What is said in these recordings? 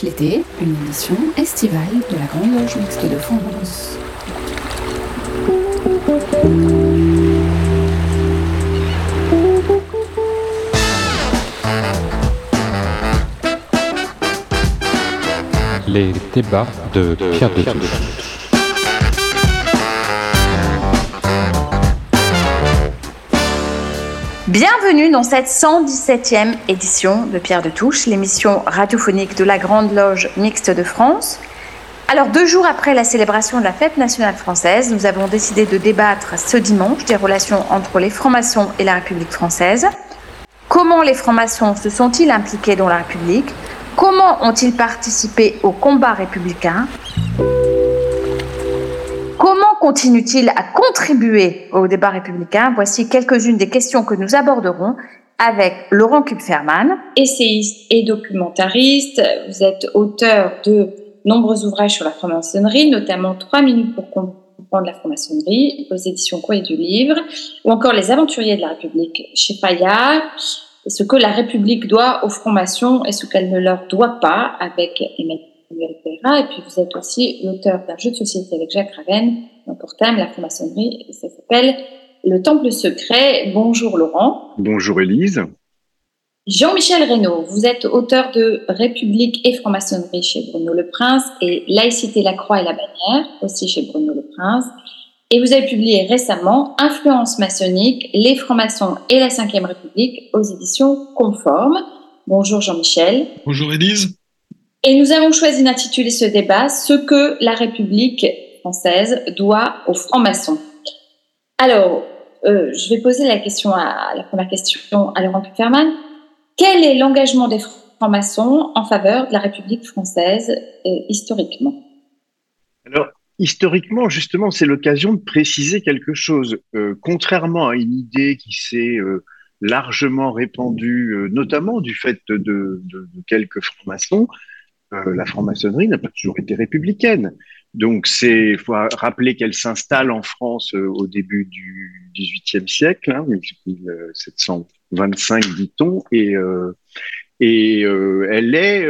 l'été, une édition estivale de la Grande Loge Mixte de France. Les débats de Pierre de Bienvenue dans cette 117e édition de Pierre de Touche, l'émission radiophonique de la Grande Loge Mixte de France. Alors, deux jours après la célébration de la fête nationale française, nous avons décidé de débattre ce dimanche des relations entre les francs-maçons et la République française. Comment les francs-maçons se sont-ils impliqués dans la République? Comment ont-ils participé au combat républicain? Comment continue-t-il à contribuer au débat républicain? Voici quelques-unes des questions que nous aborderons avec Laurent Kupferman. Essayiste et documentariste, vous êtes auteur de nombreux ouvrages sur la franc-maçonnerie, notamment Trois minutes pour comprendre la franc-maçonnerie aux éditions Quoi du Livre, ou encore Les aventuriers de la République chez Fayard, ce que la République doit aux francs-maçons et ce qu'elle ne leur doit pas avec Emmanuel et puis vous êtes aussi l'auteur d'un jeu de société avec Jacques Raven, pour thème la franc-maçonnerie, ça s'appelle Le Temple secret. Bonjour Laurent. Bonjour Élise. Jean-Michel Reynaud, vous êtes auteur de République et franc-maçonnerie chez Bruno Le Prince et Laïcité, la croix et la bannière, aussi chez Bruno Le Prince. Et vous avez publié récemment Influence maçonnique, les francs-maçons et la Ve République aux éditions Conformes. Bonjour Jean-Michel. Bonjour Élise. Et nous avons choisi d'intituler ce débat Ce que la République française doit aux francs-maçons. Alors, euh, je vais poser la question à, la première question à Laurent Kupferman. Quel est l'engagement des francs-maçons en faveur de la République française euh, historiquement? Alors, historiquement, justement, c'est l'occasion de préciser quelque chose. Euh, contrairement à une idée qui s'est largement répandue, notamment du fait de, quelques francs-maçons, euh, la franc-maçonnerie n'a pas toujours été républicaine. Donc, c'est faut rappeler qu'elle s'installe en France euh, au début du XVIIIe siècle, hein, 1725 dit-on, et euh, elle est,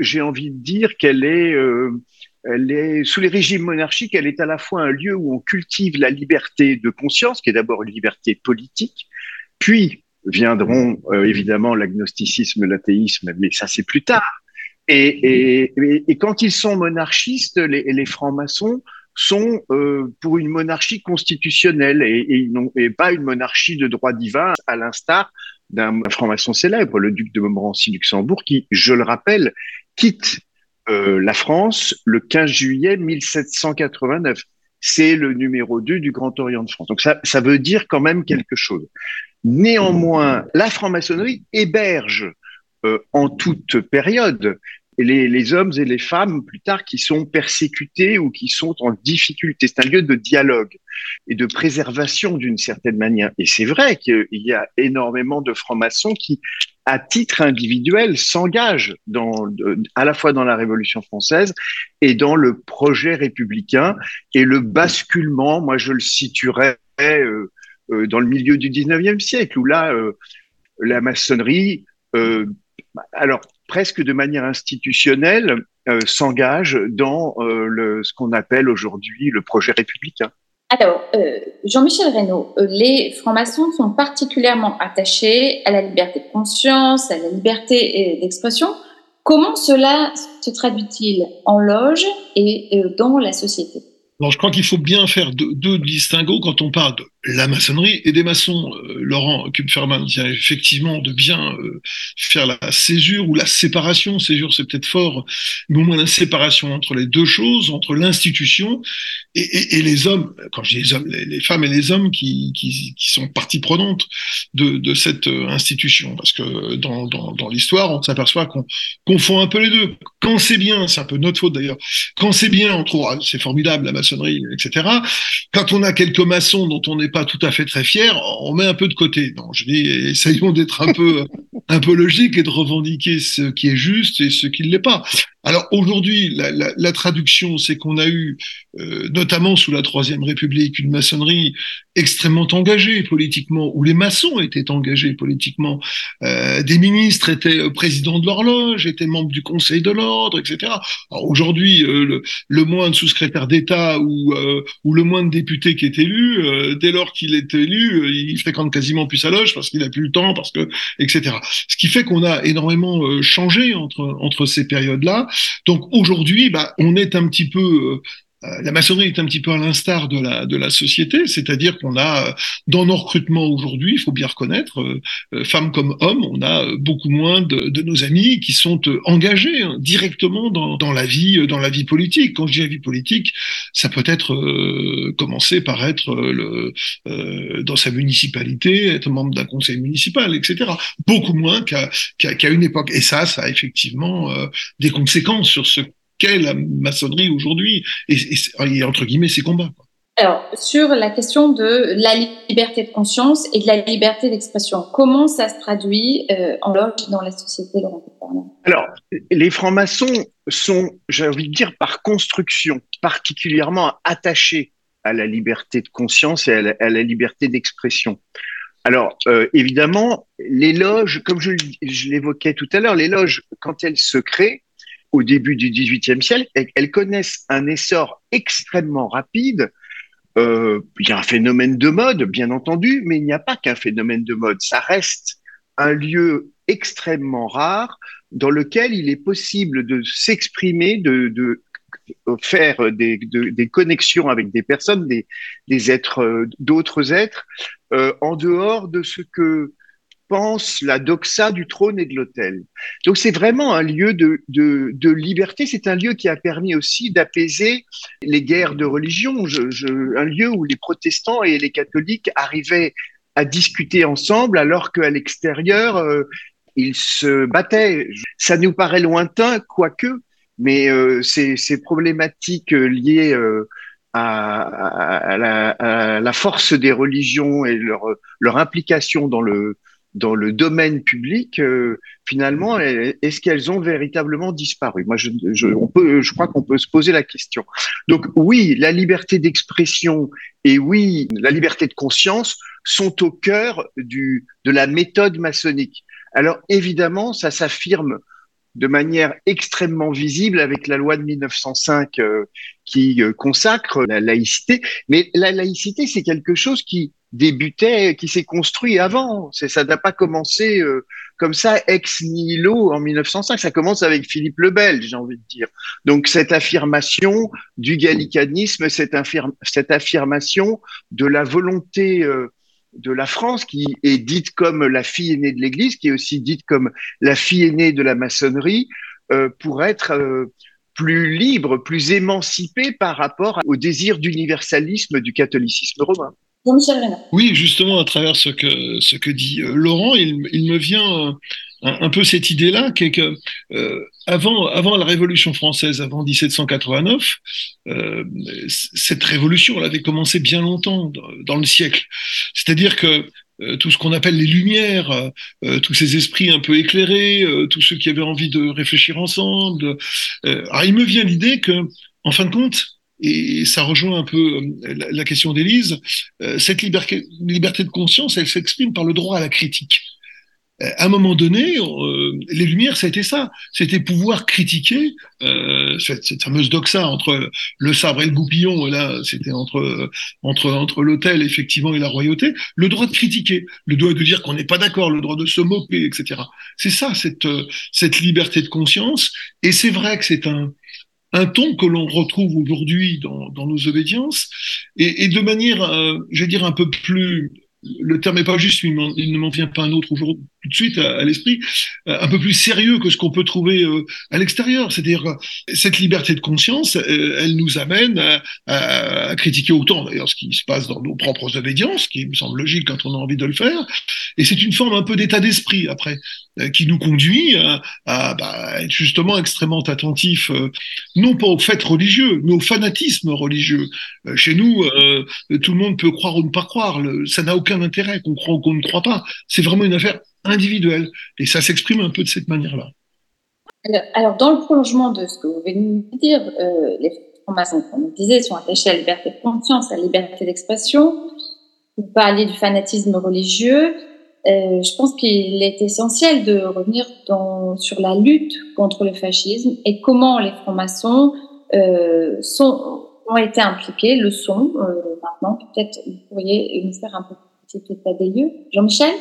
j'ai envie de dire qu'elle est, elle est sous les régimes monarchiques, elle est à la fois un lieu où on cultive la liberté de conscience, qui est d'abord une liberté politique, puis viendront évidemment l'agnosticisme, l'athéisme, mais ça c'est plus tard. Et, quand ils sont monarchistes, les, francs-maçons sont euh, pour une monarchie constitutionnelle et, et, pas une monarchie de droit divin, à l'instar d'un franc-maçon célèbre, le duc de Montmorency-Luxembourg, qui, je le rappelle, quitte euh, la France le 15 juillet 1789. C'est le numéro 2 du Grand Orient de France. Donc ça veut dire quand même quelque chose. Néanmoins, la franc-maçonnerie héberge euh, en toute période. Les, hommes et les femmes, plus tard, qui sont persécutés ou qui sont en difficulté. C'est un lieu de dialogue et de préservation d'une certaine manière. Et c'est vrai qu'il y a énormément de francs-maçons qui, à titre individuel, s'engagent à la fois dans la Révolution française et dans le projet républicain et le basculement. Moi, je le situerais euh, euh, dans le milieu du 19e siècle, où là, la maçonnerie alors presque de manière institutionnelle, euh, s'engage dans euh, ce qu'on appelle aujourd'hui le projet républicain. Alors, euh, Jean-Michel Reynaud, les francs-maçons sont particulièrement attachés à la liberté de conscience, à la liberté d'expression. Comment cela se traduit-il en loge et dans la société? Alors, je crois qu'il faut bien faire deux, distinguos quand on parle de la maçonnerie et des maçons. Euh, Laurent Kupferman vient effectivement de bien euh, faire la césure ou la séparation. Césure, c'est peut-être fort, mais au moins la séparation entre les deux choses, entre l'institution et, les hommes. Quand je dis les hommes, les, femmes et les hommes qui, sont partie prenante de, cette euh, institution. Parce que dans, l'histoire, on s'aperçoit qu'on confond un peu les deux. Quand c'est bien, c'est un peu notre faute d'ailleurs. Quand c'est bien, on trouve c'est formidable la maçonnerie, etc. Quand on a quelques maçons dont on n'est pas tout à fait très fier, on met un peu de côté. Non, je dis, essayons d'être un peu, un peu logique et de revendiquer ce qui est juste et ce qui ne l'est pas. Alors aujourd'hui, la, traduction, c'est qu'on a eu, euh, notamment sous la Troisième République, une maçonnerie extrêmement engagée politiquement, où les maçons étaient engagés politiquement. Euh, des ministres étaient présidents de l'horloge, étaient membres du Conseil de l'ordre, etc. Aujourd'hui, euh, le, le moindre sous-secrétaire d'État ou, euh, ou le moindre député qui est élu, euh, dès lors qu'il est élu, il fréquente quasiment plus sa loge parce qu'il a plus le temps, parce que, etc. Ce qui fait qu'on a énormément changé entre entre ces périodes-là. Donc aujourd'hui, bah, on est un petit peu euh, euh, la maçonnerie est un petit peu à l'instar de la, société, c'est-à-dire qu'on a, euh, dans nos recrutements aujourd'hui, il faut bien reconnaître, femmes comme hommes, on a beaucoup moins de, nos amis qui sont engagés hein, directement dans, la vie, dans la vie politique. Quand je dis la vie politique, ça peut être euh, commencer par être euh, dans sa municipalité, être membre d'un conseil municipal, etc. Beaucoup moins qu'à qu'à une époque. Et ça, ça a effectivement des conséquences sur ce qu'est la maçonnerie aujourd'hui et, et, entre guillemets ses combats. Alors, sur la question de la liberté de conscience et de la liberté d'expression, comment ça se traduit euh, en loge dans la société, Laurent Alors, les francs-maçons sont, j'ai envie de dire, par construction, particulièrement attachés à la liberté de conscience et à la, à la liberté d'expression. Alors, euh, évidemment, les loges, comme je, je l'évoquais tout à l'heure, les loges, quand elles se créent, au début du XVIIIe siècle, elles connaissent un essor extrêmement rapide. Euh, il y a un phénomène de mode, bien entendu, mais il n'y a pas qu'un phénomène de mode. Ça reste un lieu extrêmement rare dans lequel il est possible de s'exprimer, de, faire des, de, des, connexions avec des personnes, des, des êtres, euh, d'autres êtres, euh, en dehors de ce que la doxa du trône et de l'autel. Donc c'est vraiment un lieu de, de, liberté, c'est un lieu qui a permis aussi d'apaiser les guerres de religion, un lieu où les protestants et les catholiques arrivaient à discuter ensemble alors qu'à l'extérieur, euh, ils se battaient. Ça nous paraît lointain, quoique, mais euh, ces, problématiques liées euh, à, à, la, à, la, force des religions et leur, leur implication dans le, dans le domaine public, euh, finalement, est-ce qu'elles ont véritablement disparu? Moi, je, je, on peut, je crois qu'on peut se poser la question. Donc oui, la liberté d'expression et oui, la liberté de conscience sont au cœur du, de la méthode maçonnique. Alors évidemment, ça s'affirme de manière extrêmement visible avec la loi de 1905 euh, qui euh, consacre la laïcité. Mais la laïcité, c'est quelque chose qui débutait, qui s'est construit avant. Ça n'a pas commencé euh, comme ça ex nihilo en 1905. Ça commence avec Philippe le Belge, j'ai envie de dire. Donc cette affirmation du gallicanisme, cette, cette affirmation de la volonté euh, de la France, qui est dite comme la fille aînée de l'Église, qui est aussi dite comme la fille aînée de la maçonnerie, pour être plus libre, plus émancipée par rapport au désir d'universalisme du catholicisme romain. Oui, justement, à travers ce que, ce que dit euh, Laurent, il, il, me vient un, un, peu cette idée-là, qui est que euh, avant, avant la Révolution française, avant 1789, euh, cette révolution, elle avait commencé bien longtemps dans, dans le siècle. C'est-à-dire que euh, tout ce qu'on appelle les lumières, euh, tous ces esprits un peu éclairés, euh, tous ceux qui avaient envie de réfléchir ensemble. alors il me vient l'idée que, en fin de compte, et ça rejoint un peu la, la question d'Élise, cette liberté, liberté de conscience, elle s'exprime par le droit à la critique à un moment donné, euh, les Lumières, c'était ça. C'était pouvoir critiquer euh, cette, cette, fameuse doxa entre le sabre et le goupillon. Et là, c'était entre entre entre l'autel effectivement et la royauté. Le droit de critiquer, le droit de dire qu'on n'est pas d'accord, le droit de se moquer, etc. C'est ça, cette cette liberté de conscience. Et c'est vrai que c'est un un ton que l'on retrouve aujourd'hui dans, dans, nos obédiences, et, et de manière, euh, je vais dire, un peu plus le terme n'est pas juste, il, ne m'en vient pas un autre aujourd'hui tout de suite à, l'esprit, euh, un peu plus sérieux que ce qu'on peut trouver euh, à l'extérieur. C'est-à-dire cette liberté de conscience, euh, elle nous amène à, critiquer autant d'ailleurs ce qui se passe dans nos propres obédiences, qui me semble logique quand on a envie de le faire. Et c'est une forme un peu d'état d'esprit après qui nous conduit à, bah, être justement extrêmement attentif, non pas aux faits religieux, mais au fanatisme religieux. chez nous, tout le monde peut croire ou ne pas croire. Ça n'a aucun intérêt qu'on croit ou qu'on ne croit pas. C'est vraiment une affaire individuelle. Et ça s'exprime un peu de cette manière-là. alors, dans le prolongement de ce que vous venez de dire, euh, les francs-maçons, comme on disait, sont attachés à la liberté de conscience, à la liberté d'expression. Vous parliez du fanatisme religieux. Euh, je pense qu'il est essentiel de revenir sur la lutte contre le fascisme et comment les francs-maçons euh, ont été impliqués, le sont maintenant. Peut-être vous pourriez nous faire un petit état des lieux. Jean-Michel?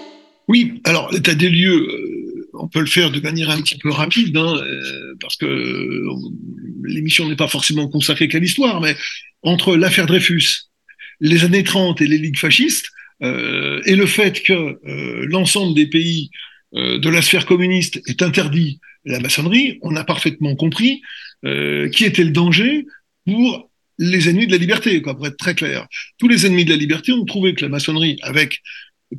Oui, alors l'état des lieux, euh, on peut le faire de manière un petit peu rapide, hein, euh, parce que euh, l'émission n'est pas forcément consacrée qu'à l'histoire, mais entre l'affaire Dreyfus, les années 30 et les ligues fascistes, et le fait que l'ensemble des pays de la sphère communiste est interdit la maçonnerie, on a parfaitement compris qui était le danger pour les ennemis de la liberté, pour être très clair. Tous les ennemis de la liberté ont trouvé que la maçonnerie, avec,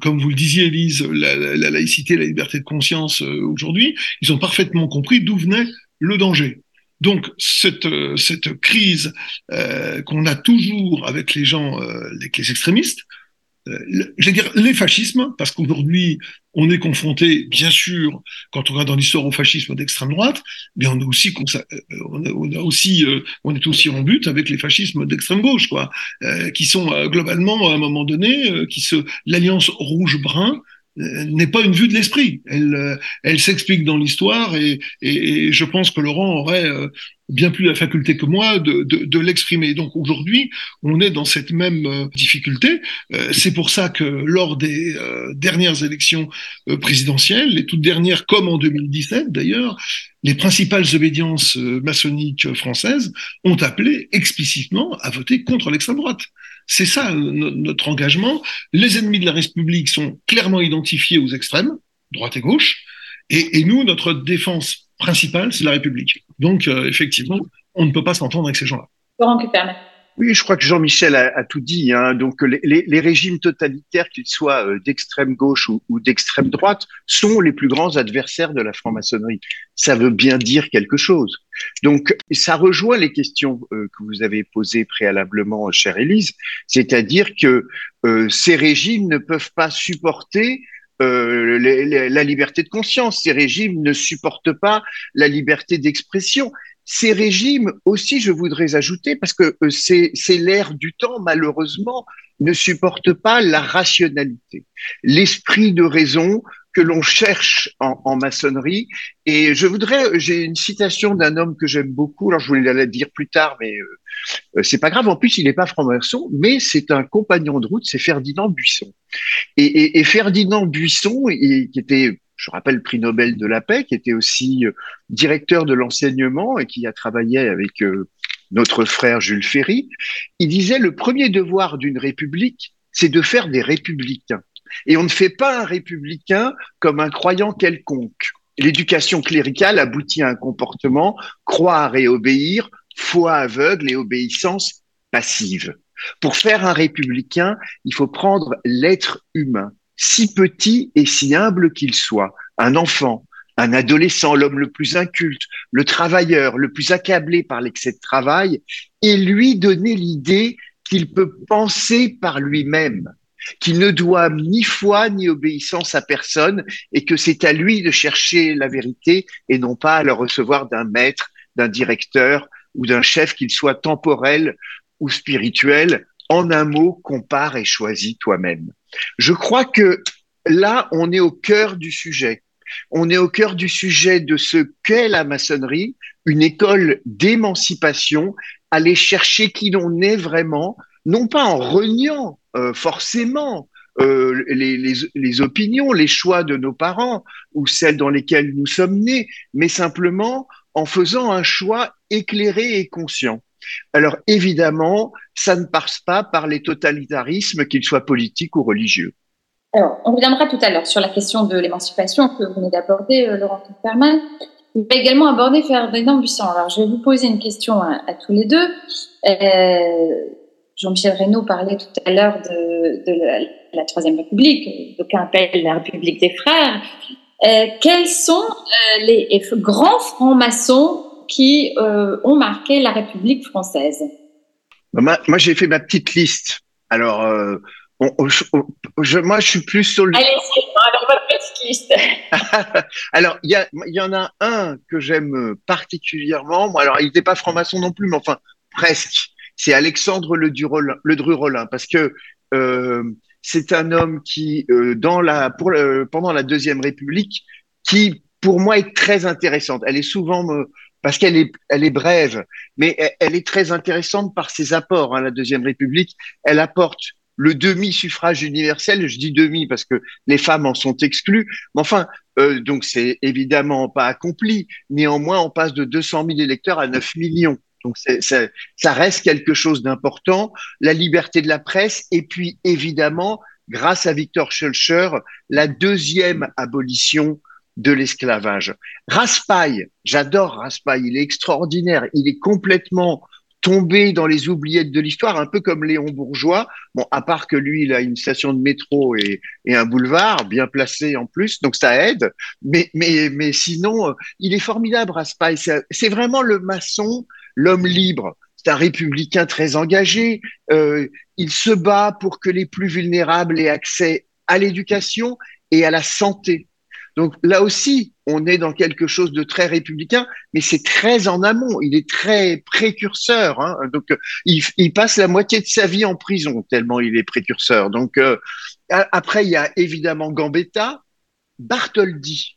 comme vous le disiez, Elise, la, la, laïcité, la liberté de conscience euh, aujourd'hui, ils ont parfaitement compris d'où venait le danger. Donc cette, euh, cette crise euh, qu'on a toujours avec les gens, avec les extrémistes, euh, je vais dire les fascismes, parce qu'aujourd'hui, on est confronté, bien sûr, quand on va dans l'histoire au fascisme d'extrême droite, mais on est aussi, euh, on a, aussi, euh, on est aussi en but avec les fascismes d'extrême gauche, quoi, qui sont globalement à un moment donné, qui se, l'alliance rouge-brun n'est pas une vue de l'esprit. Elle, elle s'explique dans l'histoire et, et, je pense que Laurent aurait bien plus la faculté que moi de, de, de l'exprimer. Donc aujourd'hui, on est dans cette même euh, difficulté. Euh, c'est pour ça que lors des euh, dernières élections présidentielles, les toutes dernières comme en 2017 d'ailleurs, les principales obédiences maçonniques françaises ont appelé explicitement à voter contre l'extrême droite. C'est ça notre engagement. Les ennemis de la République sont clairement identifiés aux extrêmes, droite et gauche, et, et nous, notre défense principal, c'est la République. Donc, euh, effectivement, on ne peut pas s'entendre avec ces gens-là. Laurent Oui, je crois que Jean-Michel a, a, tout dit. Hein. Donc, les, les, régimes totalitaires, qu'ils soient euh, d'extrême gauche ou, ou d'extrême droite, sont les plus grands adversaires de la franc-maçonnerie. Ça veut bien dire quelque chose. Donc, ça rejoint les questions euh, que vous avez posées préalablement, chère Élise, c'est-à-dire que euh, ces régimes ne peuvent pas supporter euh, la liberté de conscience. Ces régimes ne supportent pas la liberté d'expression. Ces régimes aussi, je voudrais ajouter, parce que c'est l'ère du temps, malheureusement, ne supportent pas la rationalité, l'esprit de raison que l'on cherche en, maçonnerie. Et je voudrais, j'ai une citation d'un homme que j'aime beaucoup. Alors je voulais la dire plus tard, mais euh, c'est pas grave. En plus, il n'est pas franc-maçon, mais c'est un compagnon de route. C'est Ferdinand Buisson. Et Ferdinand Buisson, qui était je rappelle, prix Nobel de la paix, qui était aussi euh, directeur de l'enseignement et qui a travaillé avec euh, notre frère Jules Ferry, il disait le premier devoir d'une république, c'est de faire des républicains. Et on ne fait pas un républicain comme un croyant quelconque. L'éducation cléricale aboutit à un comportement croire et obéir, foi aveugle et obéissance passive. Pour faire un républicain, il faut prendre l'être humain, si petit et si humble qu'il soit, un enfant, un adolescent, l'homme le plus inculte, le travailleur, le plus accablé par l'excès de travail, et lui donner l'idée qu'il peut penser par lui-même, qu'il ne doit ni foi ni obéissance à personne, et que c'est à lui de chercher la vérité et non pas à la recevoir d'un maître, d'un directeur ou d'un chef, qu'il soit temporel ou spirituel. En un mot, compare et choisis toi-même. Je crois que là, on est au cœur du sujet. On est au cœur du sujet de ce qu'est la maçonnerie, une école d'émancipation, aller chercher qui l'on est vraiment, non pas en reniant euh, forcément euh, les, les, les, opinions, les choix de nos parents ou celles dans lesquelles nous sommes nés, mais simplement en faisant un choix éclairé et conscient. Alors évidemment, ça ne passe pas par les totalitarismes, qu'ils soient politiques ou religieux. Alors, on reviendra tout à l'heure sur la question de l'émancipation que vous venez d'aborder, euh, Laurent Kupferman. Vous vais également aborder Ferdinand Buisson. Alors, je vais vous poser une question à, à tous les deux. Euh, Jean-Michel Reynaud parlait tout à l'heure de, de la, la, Troisième République, d'aucuns appellent la République des Frères. Euh, quels sont euh, les grands francs-maçons qui euh, ont marqué la République française? Moi, moi j'ai fait ma petite liste. Alors, on, on, je, moi, je suis plus sur le. Allez, avec votre petite trotskiste. alors, il y, y, en a un que j'aime particulièrement. Alors, il n'était pas franc-maçon non plus, mais enfin, presque. C'est Alexandre Le, le Dru-Rollin, parce que euh, c'est un homme qui, euh, pendant la Deuxième République, qui, pour moi, est très intéressante. Elle est souvent, euh, parce qu'elle est, brève, mais elle, est très intéressante par ses apports. Hein, la Deuxième République, elle apporte le demi-suffrage universel, je dis demi parce que les femmes en sont exclues, mais enfin, donc c'est évidemment pas accompli. Néanmoins, on passe de 200 000 électeurs à 9 millions. Donc ça reste quelque chose d'important. La liberté de la presse et puis évidemment, grâce à Victor Schulcher, la deuxième abolition de l'esclavage. Raspail, j'adore Raspail, il est extraordinaire, il est complètement tombé dans les oubliettes de l'histoire, un peu comme Léon Bourgeois. Bon, à part que lui, il a une station de métro et, et un boulevard bien placé en plus, donc ça aide. Mais, mais, mais sinon, euh, il est formidable, Raspail. C'est vraiment le maçon, l'homme libre. C'est un républicain très engagé. Euh, il se bat pour que les plus vulnérables aient accès à l'éducation et à la santé. Donc là aussi, on est dans quelque chose de très républicain, mais c'est très en amont. Il est très précurseur. Hein. Donc il, il, passe la moitié de sa vie en prison tellement il est précurseur. Donc euh, après, il y a évidemment Gambetta, Bartholdi.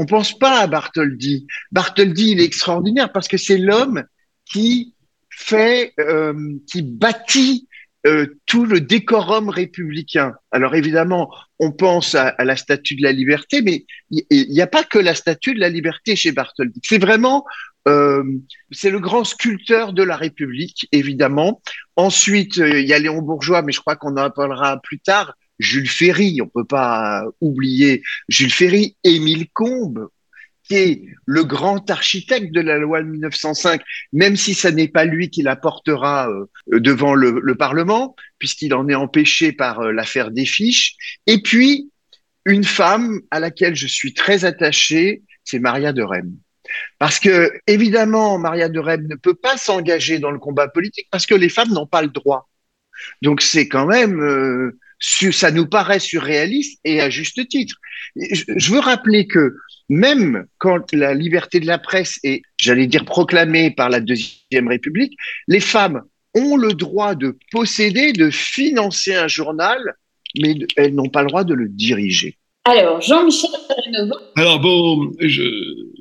On pense pas à Bartholdi. Bartholdi, il est extraordinaire parce que c'est l'homme qui fait, euh, qui bâtit euh, tout le décorum républicain. Alors évidemment, on pense à, la statue de la liberté, mais il n'y a pas que la statue de la liberté chez Bartholdi. C'est vraiment, euh, c'est le grand sculpteur de la République, évidemment. Ensuite, il y a Léon Bourgeois, mais je crois qu'on en parlera plus tard. Jules Ferry, on peut pas oublier Jules Ferry, Émile Combes, qui est le grand architecte de la loi de 1905, même si ce n'est pas lui qui la portera euh, devant le, Parlement, puisqu'il en est empêché par euh, l'affaire des fiches. Et puis, une femme à laquelle je suis très attaché, c'est Maria de Rem. Parce que, évidemment, Maria de Rem ne peut pas s'engager dans le combat politique parce que les femmes n'ont pas le droit. Donc, c'est quand même, euh, ça nous paraît surréaliste et à juste titre. Je veux rappeler que même quand la liberté de la presse est, j'allais dire, proclamée par la Deuxième République, les femmes ont le droit de posséder, de financer un journal, mais elles n'ont pas le droit de le diriger. Alors, Jean-Michel Alors, bon,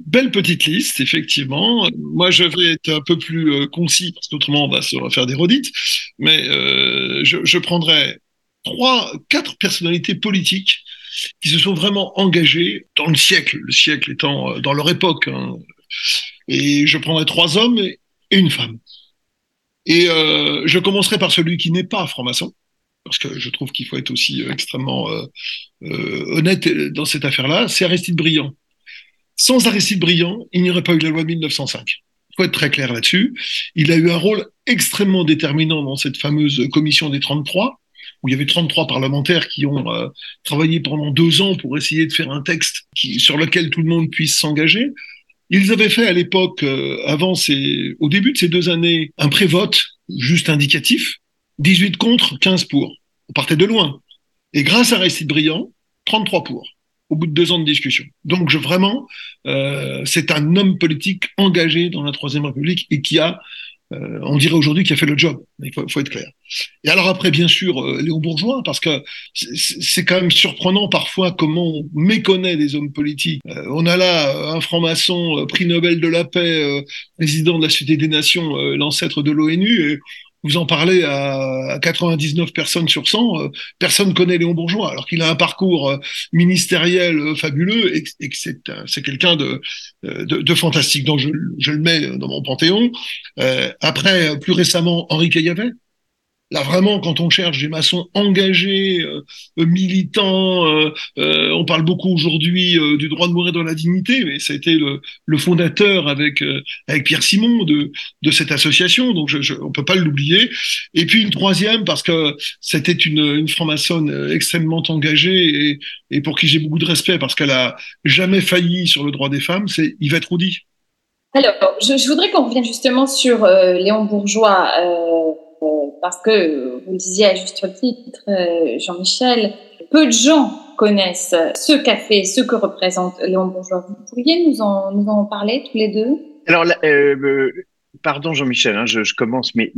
belle petite liste, effectivement. Moi, je vais être un peu plus euh, concis, parce qu'autrement, on va se refaire des redites. Mais euh, je, je prendrai trois, quatre personnalités politiques qui se sont vraiment engagés dans le siècle, le siècle étant euh, dans leur époque. Hein. Et je prendrai trois hommes et une femme. Et euh, je commencerai par celui qui n'est pas franc-maçon, parce que je trouve qu'il faut être aussi euh, extrêmement honnête dans cette affaire-là, c'est Aristide Briand. Sans Aristide Briand, il n'y aurait pas eu la loi de 1905. Il faut être très clair là-dessus. Il a eu un rôle extrêmement déterminant dans cette fameuse commission des 33, où il y avait 33 parlementaires qui ont euh, travaillé pendant deux ans pour essayer de faire un texte sur lequel tout le monde puisse s'engager. Ils avaient fait à l'époque, euh, avant ces, au début de ces deux années, un pré-vote juste indicatif, 18 contre, 15 pour. On partait de loin. Et grâce à Aristide Briand, 33 pour, au bout de deux ans de discussion. Donc vraiment, euh, c'est un homme politique engagé dans la Troisième République et qui a euh, on dirait aujourd'hui qu'il a fait le job. Il faut, être clair. Et alors après, bien sûr, euh, Léon Bourgeois, parce que c'est quand même surprenant parfois comment on méconnaît des hommes politiques. Euh, on a là un franc-maçon, prix Nobel de la paix, président de la Société des Nations, l'ancêtre de l'ONU, vous en parlez à 99 personnes sur 100, euh, personne connaît Léon Bourgeois, alors qu'il a un parcours euh, ministériel euh, fabuleux et, que c'est quelqu'un de, fantastique. Donc je, je, le mets dans mon panthéon. après, plus récemment, Henri Caillavet, Là, vraiment, quand on cherche des maçons engagés, euh, militants, euh, euh, on parle beaucoup aujourd'hui du droit de mourir dans la dignité, mais ça a été le, fondateur avec avec Pierre Simon de de cette association, donc je, je on peut pas l'oublier. Et puis une troisième parce que c'était une une franc-maçonne extrêmement engagée et, et pour qui j'ai beaucoup de respect parce qu'elle a jamais failli sur le droit des femmes, c'est Yvette Roudy. Alors, je, je voudrais qu'on revienne justement sur Léon Bourgeois. Euh parce que, vous le disiez à juste titre, euh, Jean-Michel, peu de gens connaissent ce café, ce que représente Léon Bourgeois. Vous pourriez nous en, parler tous les deux? Alors, euh, pardon Jean-Michel, hein, je, commence, mais,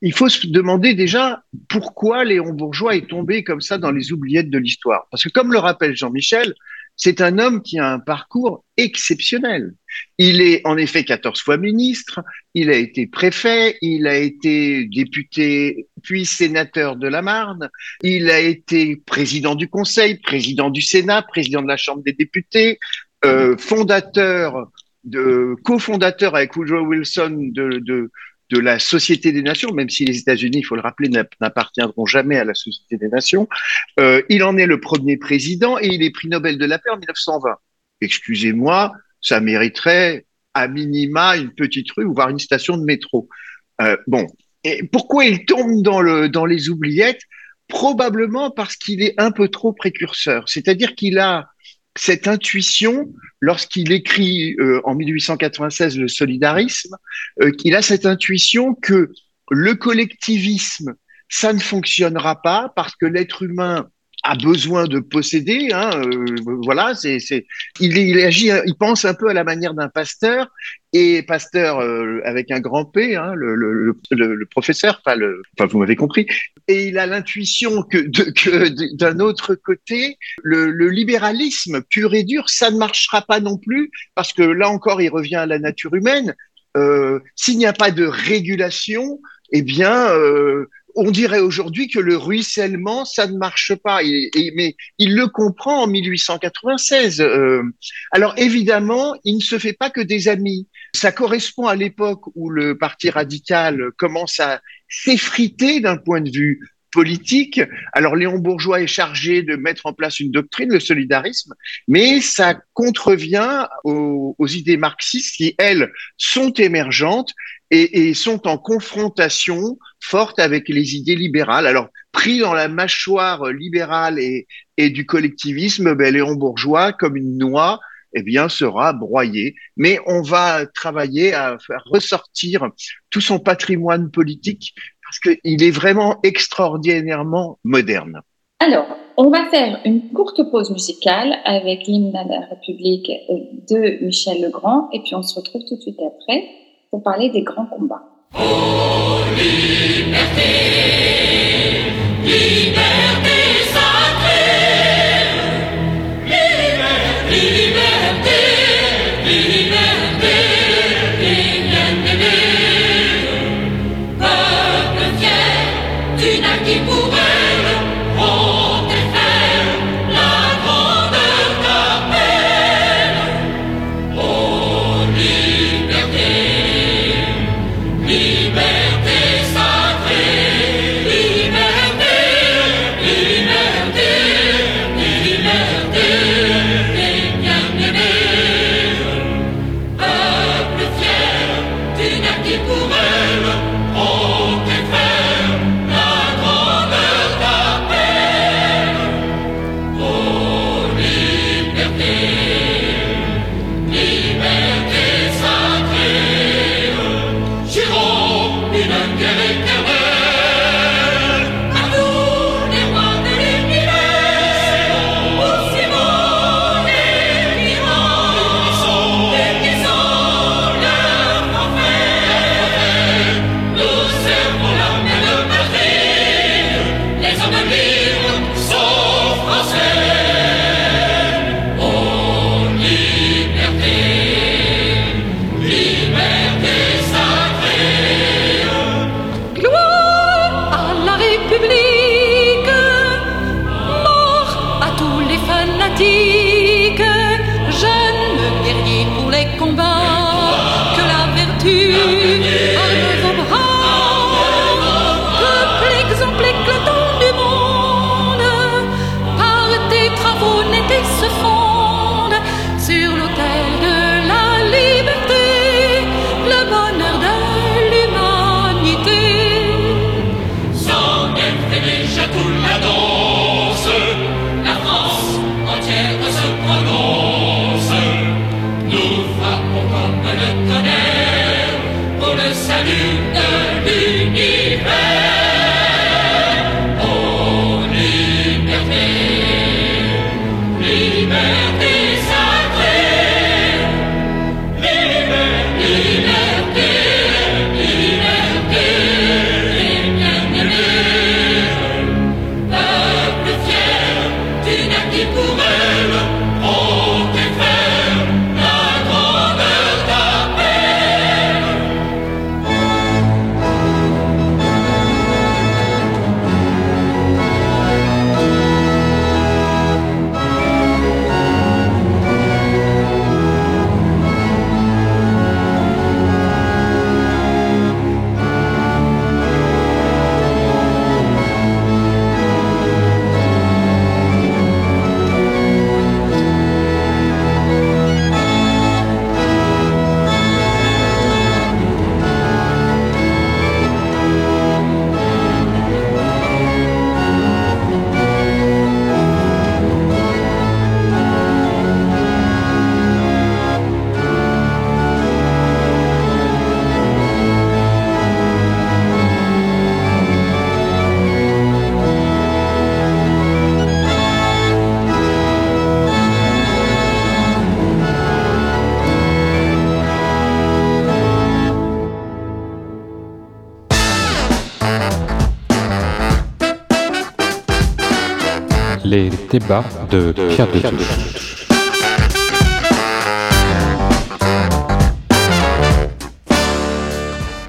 il faut se demander déjà pourquoi Léon Bourgeois est tombé comme ça dans les oubliettes de l'histoire. Parce que comme le rappelle Jean-Michel, c'est un homme qui a un parcours exceptionnel. Il est en effet 14 fois ministre, il a été préfet, il a été député puis sénateur de la Marne, il a été président du Conseil, président du Sénat, président de la Chambre des députés, euh, fondateur de cofondateur avec Woodrow Wilson de, de, la Société des Nations, même si les États-Unis, il faut le rappeler, n'appartiendront jamais à la Société des Nations. Euh, il en est le premier président et il est prix Nobel de la paix en 1920. Excusez-moi, ça mériterait à minima une petite rue ou voire une station de métro. Euh, bon, et pourquoi il tombe dans, le, dans les oubliettes? Probablement parce qu'il est un peu trop précurseur. C'est-à-dire qu'il a cette intuition, lorsqu'il écrit euh, en 1896 le solidarisme, euh, qu'il a cette intuition que le collectivisme, ça ne fonctionnera pas parce que l'être humain a besoin de posséder. Hein, euh, voilà, il, agit, il pense un peu à la manière d'un pasteur et pasteur euh, avec un grand P, hein, le, professeur, enfin vous m'avez compris. Et il a l'intuition que, d'un autre côté, le, libéralisme pur et dur, ça ne marchera pas non plus parce que là encore, il revient à la nature humaine. Euh, s'il n'y a pas de régulation, eh bien, on dirait aujourd'hui que le ruissellement, ça ne marche pas. Mais il le comprend en 1896. Euh, alors évidemment, il ne se fait pas que des amis. Ça correspond à l'époque où le Parti radical commence à s'effriter d'un point de vue politique. Alors Léon Bourgeois est chargé de mettre en place une doctrine, le solidarisme, mais ça contrevient aux idées marxistes qui, elles, sont émergentes et, sont en confrontation forte avec les idées libérales. Alors, pris dans la mâchoire libérale et, du collectivisme, ben, Léon Bourgeois, comme une noix, eh bien, sera broyé. Mais on va travailler à faire ressortir tout son patrimoine politique parce qu'il est vraiment extraordinairement moderne. Alors, on va faire une courte pause musicale avec l'hymne de la République de Michel Legrand et puis on se retrouve tout de suite après pour parler des grands combats. Les débats de Pierre de Touche.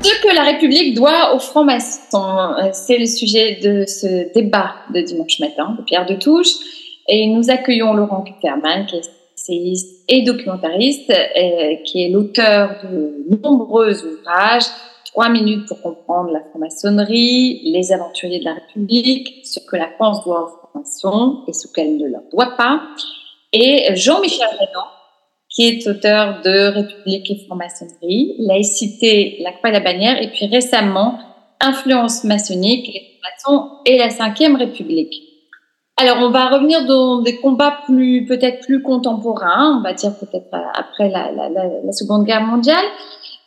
Ce que la République doit aux francs-maçons, euh, c'est le sujet de ce débat de dimanche matin de Pierre de Touche. Et nous accueillons Laurent Kuperman, qui est essayiste et documentariste, euh, qui est l'auteur de nombreux ouvrages. Trois minutes pour comprendre la franc-maçonnerie, les aventuriers de la République, ce que la France doit aux francs-maçons et ce qu'elle ne leur doit pas. Et Jean-Michel Renan, qui est auteur de République et franc-maçonnerie, laïcité, la croix et la bannière, et puis récemment, influence maçonnique, les francs-maçons et la cinquième République. Alors, on va revenir dans des combats plus, peut-être plus contemporains, on va dire peut-être après la, Seconde Guerre mondiale.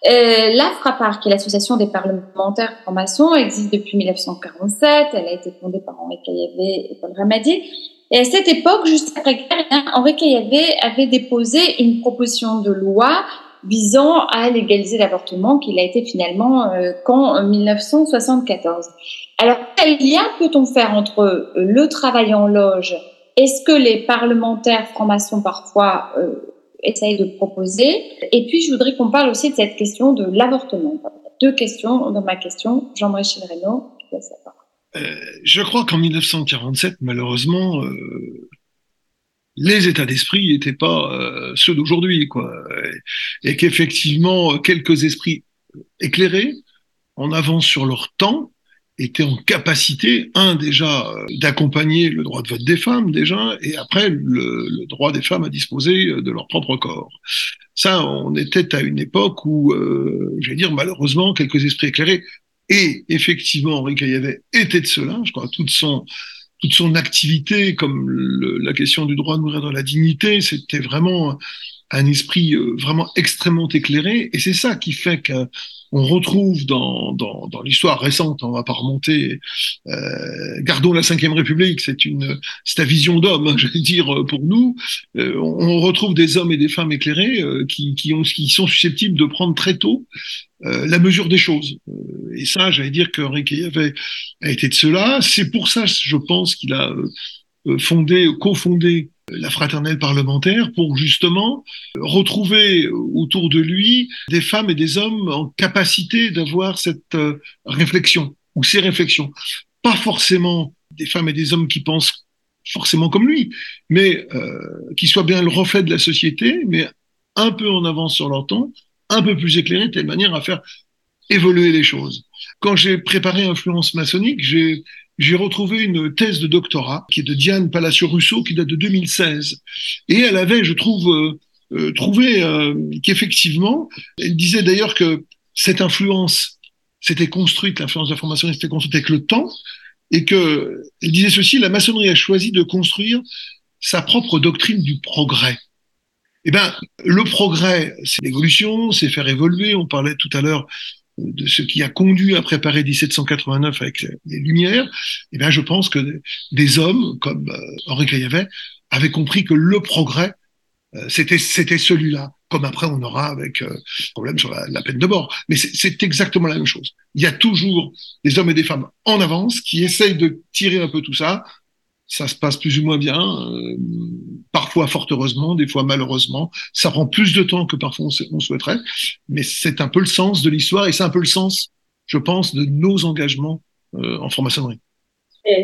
Euh, la FRAPAR, qui est l'association des parlementaires francs-maçons, existe depuis 1947. Elle a été fondée par Henri Caillavet et Paul Ramadier. Et à cette époque, juste après guerre, hein, Henri Caillavet avait déposé une proposition de loi visant à légaliser l'avortement, qu'il a été finalement euh, qu'en 1974. Alors, quel lien peut-on faire entre euh, le travail en loge? Est-ce que les parlementaires francs-maçons parfois euh, essayent de proposer Et puis, je voudrais qu'on parle aussi de cette question de l'avortement. Deux questions dans ma question. Jean-Michel Reynaud, je laisse la euh, je crois qu'en 1947, malheureusement, euh, les états d'esprit n'étaient pas euh, ceux d'aujourd'hui, quoi, et, et qu'effectivement, quelques esprits éclairés, en avance sur leur temps, étaient en capacité, un déjà, d'accompagner le droit de vote des femmes déjà, et après le, droit des femmes à disposer de leur propre corps. Ça, on était à une époque où, euh, je vais dire, malheureusement, quelques esprits éclairés et effectivement, Henri Caillavet était de cela. Je crois toute son toute son activité, comme la question du droit de mourir dans la dignité, c'était vraiment un esprit euh, vraiment extrêmement éclairé. Et c'est ça qui fait qu'on retrouve dans, dans, l'histoire récente, on va pas remonter, euh, gardons la Ve République, c'est une c'est la vision d'homme, hein, je dire, pour nous. Euh, on retrouve des hommes et des femmes éclairés euh, qui, qui, ont, qui sont susceptibles de prendre très tôt euh, la mesure des choses. Euh, et ça, j'allais dire qu'Henri Caillavet a été de cela. C'est pour ça, je pense, qu'il a euh, fondé, cofondé la fraternelle parlementaire pour justement retrouver autour de lui des femmes et des hommes en capacité d'avoir cette réflexion ou ces réflexions. Pas forcément des femmes et des hommes qui pensent forcément comme lui, mais euh, qui soient bien le reflet de la société, mais un peu en avance sur leur temps, un peu plus éclairé, de telle manière à faire évoluer les choses. Quand j'ai préparé Influence maçonnique, j'ai j'ai retrouvé une thèse de doctorat qui est de Diane Palacio-Russo qui date de 2016. Et elle avait, je trouve, euh, euh, trouvé euh, qu'effectivement, elle disait d'ailleurs que cette influence s'était construite, l'influence de la formation s'était construite avec le temps, et que elle disait ceci, la maçonnerie a choisi de construire sa propre doctrine du progrès. Eh ben, le progrès, c'est l'évolution, c'est faire évoluer. On parlait tout à l'heure de ce qui a conduit à préparer 1789 avec les Lumières. Eh ben, je pense que des hommes comme euh, Henri Caillavet avaient compris que le progrès, euh, c'était c'était celui-là. Comme après, on aura avec euh, problème sur la, la, peine de mort. Mais c'est exactement la même chose. Il y a toujours des hommes et des femmes en avance qui essayent de tirer un peu tout ça ça se passe plus ou moins bien, euh, parfois fort heureusement, des fois malheureusement. Ça prend plus de temps que parfois on, souhaiterait, mais c'est un peu le sens de l'histoire et c'est un peu le sens, je pense, de nos engagements euh, en franc-maçonnerie.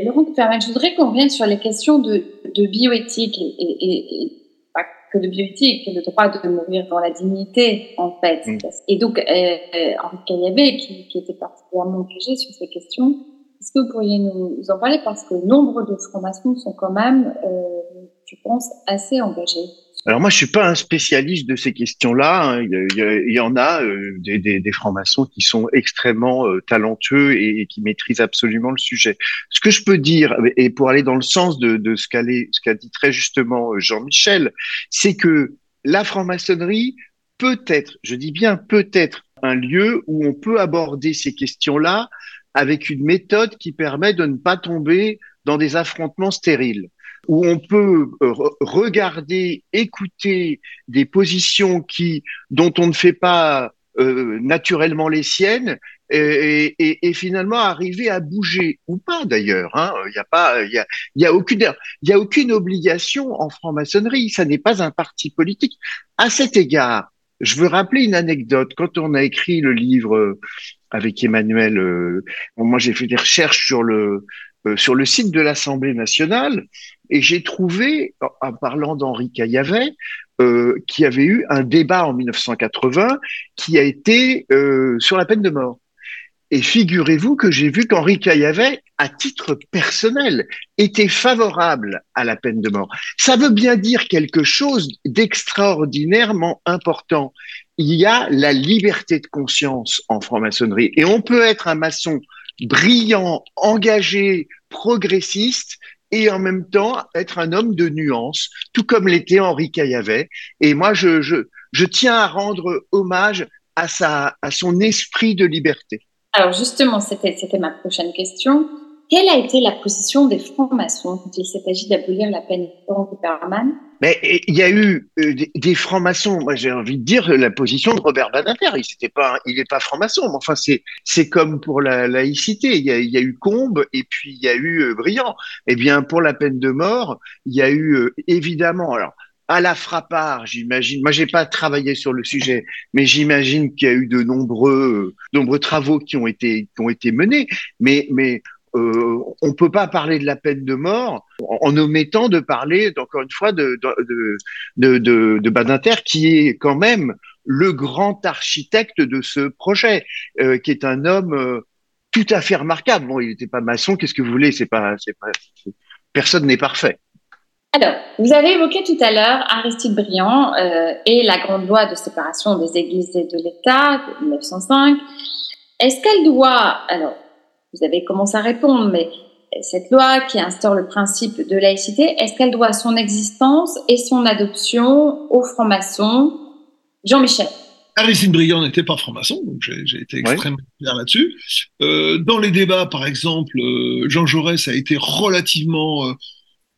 Laurent je voudrais qu'on revienne sur les questions de, de bioéthique et, et, et, pas que de bioéthique, le droit de mourir dans la dignité, en fait. Mmh. Et donc, euh, Henri Caillavet, qui, qui était particulièrement engagé sur ces questions, est-ce que vous pourriez nous en parler? Parce que nombre de francs-maçons sont quand même, euh, je pense, assez engagés alors moi, je suis pas un spécialiste de ces questions-là. Hein. Il, y en a euh, des, francs-maçons qui sont extrêmement euh, talentueux et, qui maîtrisent absolument le sujet. Ce que je peux dire, et pour aller dans le sens de, ce qu'a qu dit très justement euh, Jean-Michel, c'est que la franc-maçonnerie peut être, je dis bien peut-être, un lieu où on peut aborder ces questions-là avec une méthode qui permet de ne pas tomber dans des affrontements stériles, où on peut euh, regarder, écouter des positions qui, dont on ne fait pas euh, naturellement les siennes et, et, et finalement arriver à bouger ou pas d'ailleurs. Hein. Il n'y a pas, il y a, y a aucune, il y a aucune obligation en franc-maçonnerie. Ça n'est pas un parti politique. À cet égard, je veux rappeler une anecdote. Quand on a écrit le livre avec Emmanuel, euh, moi j'ai fait des recherches sur le euh, sur le site de l'Assemblée nationale et j'ai trouvé, en parlant d'Henri Caillavet, euh, qui avait eu un débat en 1980 qui a été sur la peine de mort. Et figurez-vous que j'ai vu qu'Henri Caillavet, à titre personnel, était favorable à la peine de mort. Ça veut bien dire quelque chose d'extraordinairement important. Il y a la liberté de conscience en franc-maçonnerie. Et on peut être un maçon brillant, engagé, progressiste, et en même temps être un homme de nuance, tout comme l'était Henri Caillavet. Et moi, je, je, tiens à rendre hommage à, sa, à son esprit de liberté. Alors justement, c'était ma prochaine question. Quelle a été la position des francs-maçons quand il s'est agi d'abolir la peine de mort Mais il y a eu euh, des, francs-maçons. Moi, j'ai envie de dire la position de Robert Badinter. Il n'était pas, il n'est pas franc-maçon. Mais enfin, c'est c'est comme pour la laïcité. Il y a, y a eu Combe et puis il y a eu euh, Briand. Eh bien, pour la peine de mort, il y a eu euh, évidemment. Alors, à la frappard, j'imagine. Moi, j'ai pas travaillé sur le sujet, mais j'imagine qu'il y a eu de nombreux, nombreux travaux qui ont été, qui ont été menés. Mais, mais euh, on peut pas parler de la peine de mort en, omettant de parler, encore une fois, de, de, de, de, Badinter, qui est quand même le grand architecte de ce projet, euh, qui est un homme euh, tout à fait remarquable. Bon, il n'était pas maçon, qu'est-ce que vous voulez C'est pas, personne n'est parfait. Alors, vous avez évoqué tout à l'heure Aristide Briand et la grande loi de séparation des églises et de l'État de 1905. Est-ce qu'elle doit, alors, vous avez commencé à répondre, mais cette loi qui instaure le principe de laïcité, est-ce qu'elle doit son existence et son adoption aux francs-maçons? Jean-Michel. Aristide Briand n'était pas franc-maçon, donc j'ai été extrêmement clair là-dessus. Euh, dans les débats, par exemple, euh, Jean Jaurès a été relativement euh,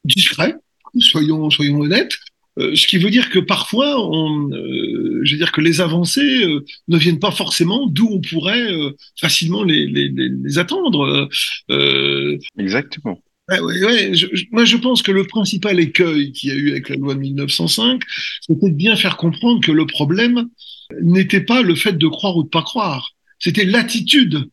discret, soyons, soyons honnêtes. Euh, ce qui veut dire que parfois, on, euh, je veux dire que les avancées euh, ne viennent pas forcément d'où on pourrait facilement les, les, les attendre. Exactement. Ouais, ouais, ouais. Je, je, moi, je pense que le principal écueil qu'il y a eu avec la loi de 1905, c'était de bien faire comprendre que le problème n'était pas le fait de croire ou de pas croire, c'était l'attitude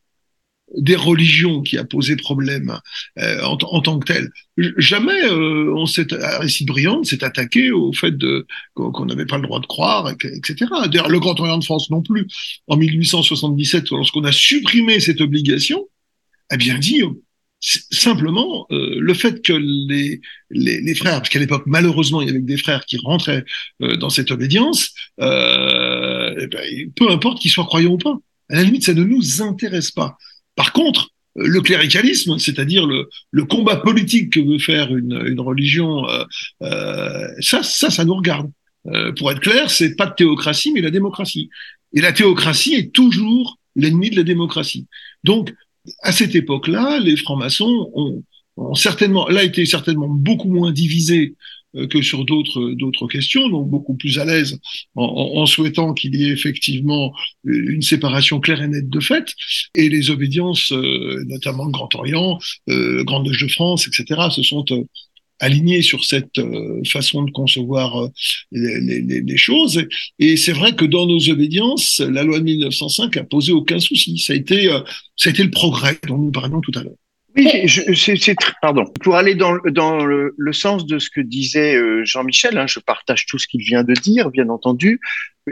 des religions qui a posé problème euh, en, tant que tel. Jamais euh, on s'est Aristide Briand s'est attaqué au fait de qu'on n'avait pas le droit de croire, etc. D'ailleurs, le Grand Orient de France non plus. En 1877, lorsqu'on a supprimé cette obligation, a bien dit simplement euh, le fait que les, les, frères, parce qu'à l'époque malheureusement il y avait des frères qui rentraient euh, dans cette obédience, euh, eh ben, peu importe qu'ils soient croyants ou pas. À la limite, ça ne nous intéresse pas. Par contre, le cléricalisme, c'est-à-dire le, le, combat politique que veut faire une, une religion, euh, euh, ça, ça, ça nous regarde. Euh, pour être clair, c'est pas de théocratie, mais la démocratie. Et la théocratie est toujours l'ennemi de la démocratie. Donc, à cette époque-là, les francs-maçons ont, ont, certainement, là, été certainement beaucoup moins divisés que sur d'autres d'autres questions, donc beaucoup plus à l'aise en, en, en souhaitant qu'il y ait effectivement une séparation claire et nette de fait, et les obédiences, euh, notamment Grand Orient, euh, Grande Loge de France, etc., se sont euh, alignés sur cette euh, façon de concevoir euh, les, les, les, choses. Et c'est vrai que dans nos obédiences, la loi de 1905 a posé aucun souci. Ça a été, euh, ça a été le progrès dont nous parlions tout à l'heure. Oui, c'est pardon. Pour aller dans, dans le, le, sens de ce que disait euh, Jean-Michel, hein, je partage tout ce qu'il vient de dire, bien entendu.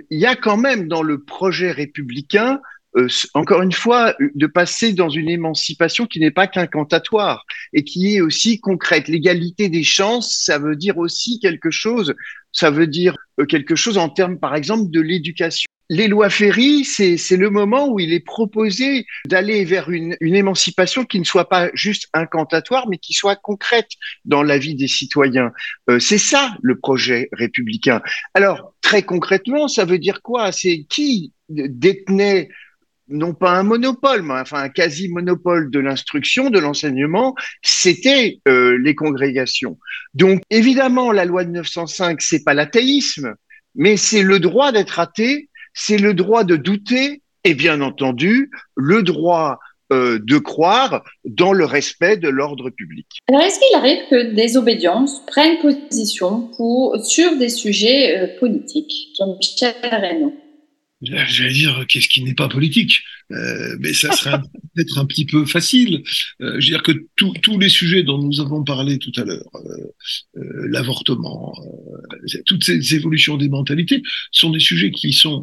Il y a quand même dans le projet républicain, euh, encore une fois, de passer dans une émancipation qui n'est pas qu'incantatoire et qui est aussi concrète. L'égalité des chances, ça veut dire aussi quelque chose. Ça veut dire euh, quelque chose en termes, par exemple, de l'éducation les lois Ferry, c'est le moment où il est proposé d'aller vers une, une, émancipation qui ne soit pas juste incantatoire, mais qui soit concrète dans la vie des citoyens. Euh, c'est ça le projet républicain. Alors, très concrètement, ça veut dire quoi? C'est qui détenait non pas un monopole, mais enfin un quasi-monopole de l'instruction, de l'enseignement, c'était euh, les congrégations. Donc, évidemment, la loi de 1905, c'est pas l'athéisme, mais c'est le droit d'être athée c'est le droit de douter et bien entendu le droit euh, de croire dans le respect de l'ordre public. Alors, est-ce qu'il arrive que des obédiences prennent position pour, sur des sujets euh, politiques Jean-Michel Reynaud? J'allais dire, qu'est-ce qui n'est pas politique? Euh, Mais ça serait peut-être un petit peu facile. Euh, je veux dire que tous les sujets dont nous avons parlé tout à l'heure, euh, euh l'avortement, euh, toutes ces évolutions des mentalités, sont des sujets qui sont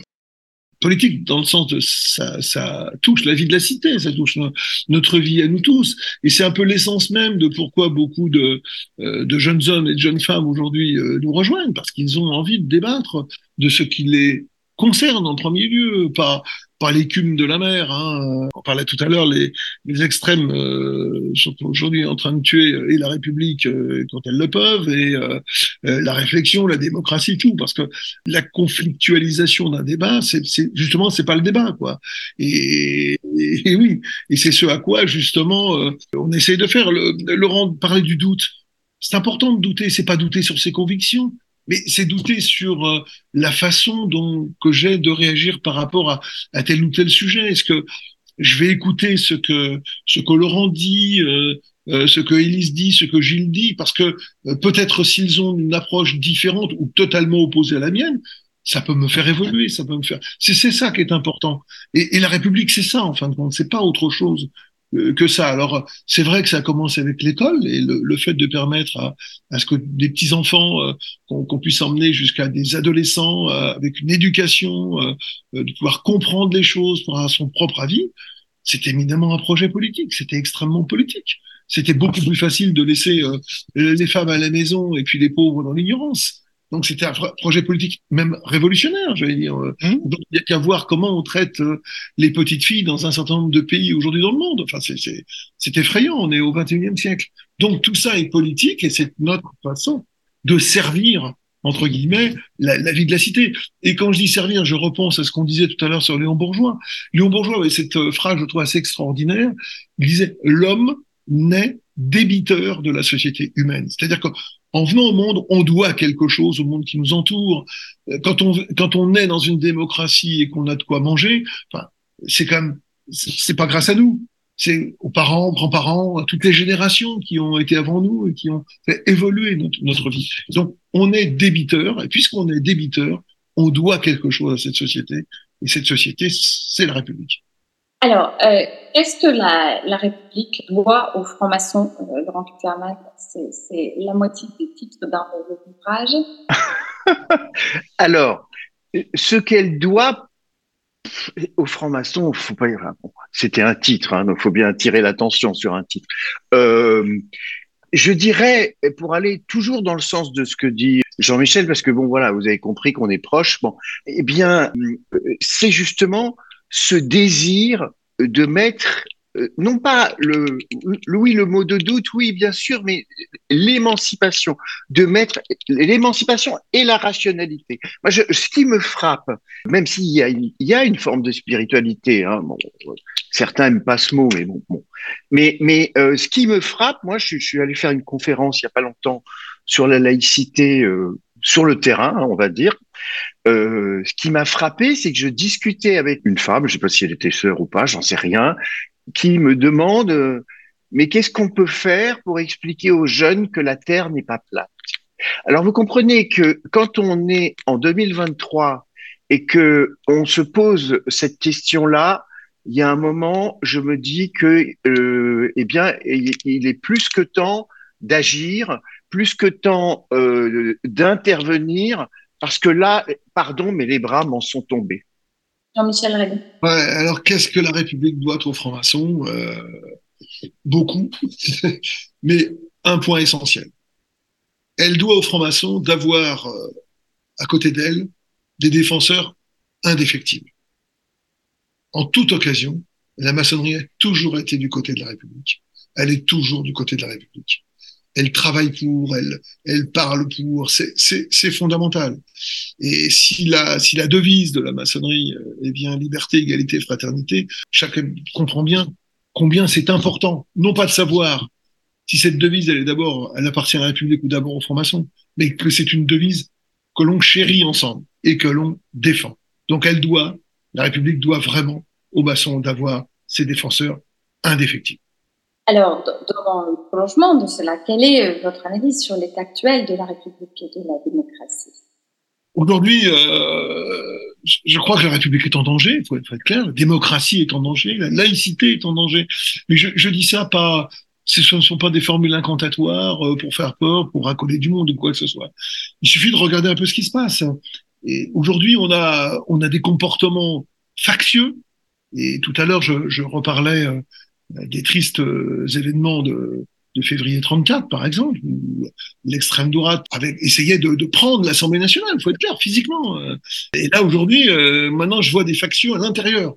politique dans le sens de ça, ça touche la vie de la cité, ça touche notre vie à nous tous, et c'est un peu l'essence même de pourquoi beaucoup de, euh, de jeunes hommes et de jeunes femmes aujourd'hui euh, nous rejoignent, parce qu'ils ont envie de débattre de ce qui les concerne en premier lieu, pas pas l'écume de la mer. Hein. On parlait tout à l'heure, les, les extrêmes euh, sont aujourd'hui en train de tuer et la République euh, quand elles le peuvent, et euh, euh, la réflexion, la démocratie, tout, parce que la conflictualisation d'un débat, c'est justement c'est pas le débat, quoi. Et, oui, et c'est ce à quoi justement euh, on essaye de faire. Le, Laurent parlait du doute. C'est important de douter, c'est pas douter sur ses convictions, mais c'est douter sur euh, la façon dont que j'ai de réagir par rapport à, tel ou tel sujet. Est-ce que je vais écouter ce que ce que Laurent dit, euh, euh, ce que Élise dit, ce que Gilles dit, parce que peut-être s'ils ont une approche différente ou totalement opposée à la mienne, ça peut me faire évoluer, ça peut me faire. C'est ça qui est important. Et, et la République, c'est ça en fin de compte, c'est pas autre chose. Euh, que ça. Alors, c'est vrai que ça commence avec l'école et le, le, fait de permettre à, à ce que des petits enfants euh, qu'on puisse emmener jusqu'à des adolescents euh, avec une éducation, euh, de pouvoir comprendre les choses pour avoir son propre avis, c'est éminemment un projet politique. C'était extrêmement politique. C'était beaucoup plus facile de laisser les femmes à la maison et puis les pauvres dans l'ignorance. Donc c'était un projet politique même révolutionnaire, j'allais dire. Mmh. Donc il n'y a qu'à voir comment on traite euh, les petites filles dans un certain nombre de pays aujourd'hui dans le monde. Enfin, c'est effrayant, on est au 21e siècle. Donc tout ça est politique et c'est notre façon de servir entre guillemets, la, la, vie de la cité. Et quand je dis servir, je repense à ce qu'on disait tout à l'heure sur Léon Bourgeois. Léon Bourgeois avait cette euh, phrase, je trouve assez extraordinaire. Il disait, l'homme naît débiteur de la société humaine. C'est-à-dire que en venant au monde, on doit quelque chose au monde qui nous entoure. Euh, quand on, quand on est dans une démocratie et qu'on a de quoi manger, enfin, c'est quand même, c'est pas grâce à nous. C'est aux parents, aux grands-parents, à toutes les générations qui ont été avant nous et qui ont fait évoluer notre, notre vie. Donc, on est débiteur, et puisqu'on est débiteur, on doit quelque chose à cette société. Et cette société, c'est la République. Alors, euh, qu'est-ce que la, République doit aux francs-maçons, euh, Grand Clermont C'est la moitié des titres d'un ouvrage. Alors, ce qu'elle doit aux francs-maçons, faut pas. C'était un titre, hein, faut bien attirer l'attention sur un titre. Euh, je dirais, pour aller toujours dans le sens de ce que dit Jean-Michel, parce que bon, voilà, vous avez compris qu'on est proche. Bon, eh bien, c'est justement ce désir de mettre euh, non pas le, oui le mot de doute oui bien sûr mais l'émancipation de mettre l'émancipation et la rationalité moi ce qui me frappe même s'il y a il y a une forme de spiritualité hein, certains n'aiment pas ce mot mais bon, bon. mais euh, ce qui me frappe moi je, suis allé faire une conférence il y a pas longtemps sur la laïcité euh, sur le terrain on va dire euh, ce qui m'a frappé, c'est que je discutais avec une femme, je sais pas si elle était sœur ou pas, j'en sais rien, qui me demande euh, mais qu'est-ce qu'on peut faire pour expliquer aux jeunes que la Terre n'est pas plate? Alors vous comprenez que quand on est en 2023 et que on se pose cette question-là, il y a un moment, je me dis que euh, eh bien, il est plus que temps d'agir, plus que temps d'intervenir parce que là, pardon, mais les bras m'en sont tombés. Jean-Michel. Ouais, alors qu'est-ce que la République doit aux francs-maçons? Euh, Beaucoup, mais un point essentiel. Elle doit aux francs-maçons d'avoir euh, à côté d'elle des défenseurs indéfectibles. En toute occasion, la maçonnerie a toujours été du côté de la République. Elle est toujours du côté de la République elle travaille pour, elle, elle parle pour, c'est fondamental. Et si la, si la devise de la maçonnerie est bien liberté, égalité, fraternité, chacun comprend bien combien c'est important, non pas de savoir si cette devise, elle est d'abord, elle appartient à la République ou d'abord aux francs-maçons, mais que c'est une devise que l'on chérit ensemble et que l'on défend. Donc elle doit, la République doit vraiment aux maçons d'avoir ces défenseurs indéfectibles. Alors, dans le prolongement de cela, quelle est euh, votre analyse sur l'état actuel de la République et de la démocratie? Aujourd'hui, euh, je crois que la République est en danger, il faut être clair, la démocratie est en danger, la laïcité est en danger. Mais je, dis ça pas, ce ne sont pas des formules incantatoires euh, pour faire peur, pour racoler du monde ou quoi que ce soit. Il suffit de regarder un peu ce qui se passe. Et aujourd'hui, on a, on a des comportements factieux. Et tout à l'heure, je, reparlais des tristes euh, événements de, février 34, par exemple, où l'extrême droite avait essayé de, prendre l'Assemblée nationale, il faut être clair, physiquement. Et là, aujourd'hui, maintenant, je vois des factions à l'intérieur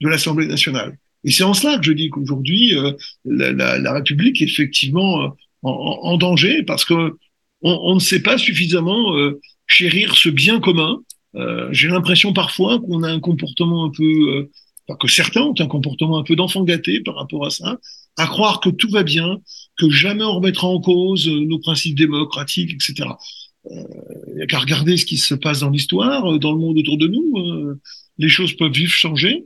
de l'Assemblée nationale. Et c'est en cela que je dis qu'aujourd'hui, euh, la, République est effectivement euh, en, danger parce que on, ne sait pas suffisamment euh, chérir ce bien commun. Euh, J'ai l'impression parfois qu'on a un comportement un peu, euh, enfin, que certains ont un comportement un peu d'enfant gâté par rapport à ça, à croire que tout va bien, que jamais on remettra en cause nos principes démocratiques, etc. Il n'y a qu'à regarder ce qui se passe dans l'histoire, dans le monde autour de nous. les choses peuvent vivre changer.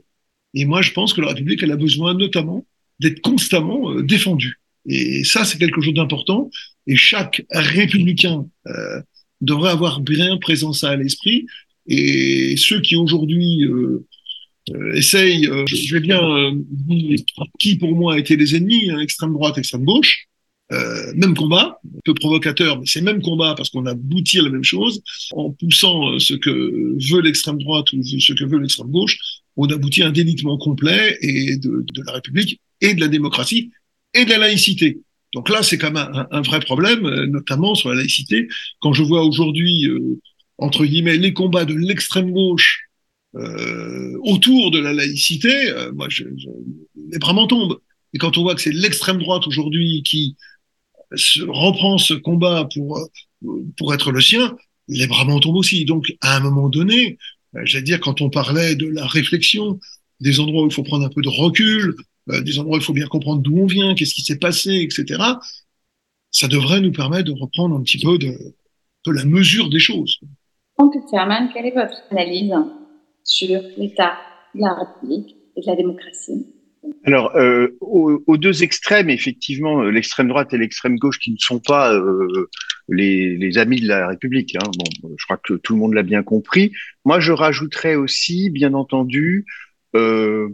Et moi, je pense que la République, elle a besoin notamment d'être constamment euh, défendue. Et ça, c'est quelque chose d'important. Et chaque républicain euh, devrait avoir bien présent ça à l'esprit. Et ceux qui aujourd'hui euh, euh essayent, euh, je vais bien dire qui pour moi étaient les ennemis, hein, extrême droite, extrême gauche, même combat, un peu provocateur, mais c'est même combat parce qu'on aboutit à la même chose, en poussant ce que veut l'extrême droite ou ce que veut l'extrême gauche, on aboutit à un délitement complet et de, la République et de la démocratie et de la laïcité. Donc là, c'est quand même un, vrai problème, euh, notamment sur la laïcité. Quand je vois aujourd'hui, euh, entre guillemets, les combats de l'extrême gauche euh, autour de la laïcité, euh, moi, je, je, les bras m'en tombent. Et quand on voit que c'est l'extrême droite aujourd'hui qui se reprend ce combat pour pour être le sien, les bras m'en tombent aussi. Donc, à un moment donné, euh, j'allais dire, quand on parlait de la réflexion, des endroits où il faut prendre un peu de recul, euh, des endroits où il faut bien comprendre d'où on vient, qu'est-ce qui s'est passé, etc., ça devrait nous permettre de reprendre un petit peu de, de la mesure des choses. Thierman, quelle est votre analyse? Sur l'état de la République et de la démocratie alors, euh, aux, deux extrêmes, effectivement, l'extrême droite et l'extrême gauche, qui ne sont pas euh, les, amis de la République. Hein. Bon, je crois que tout le monde l'a bien compris. Moi, je rajouterais aussi, bien entendu, euh,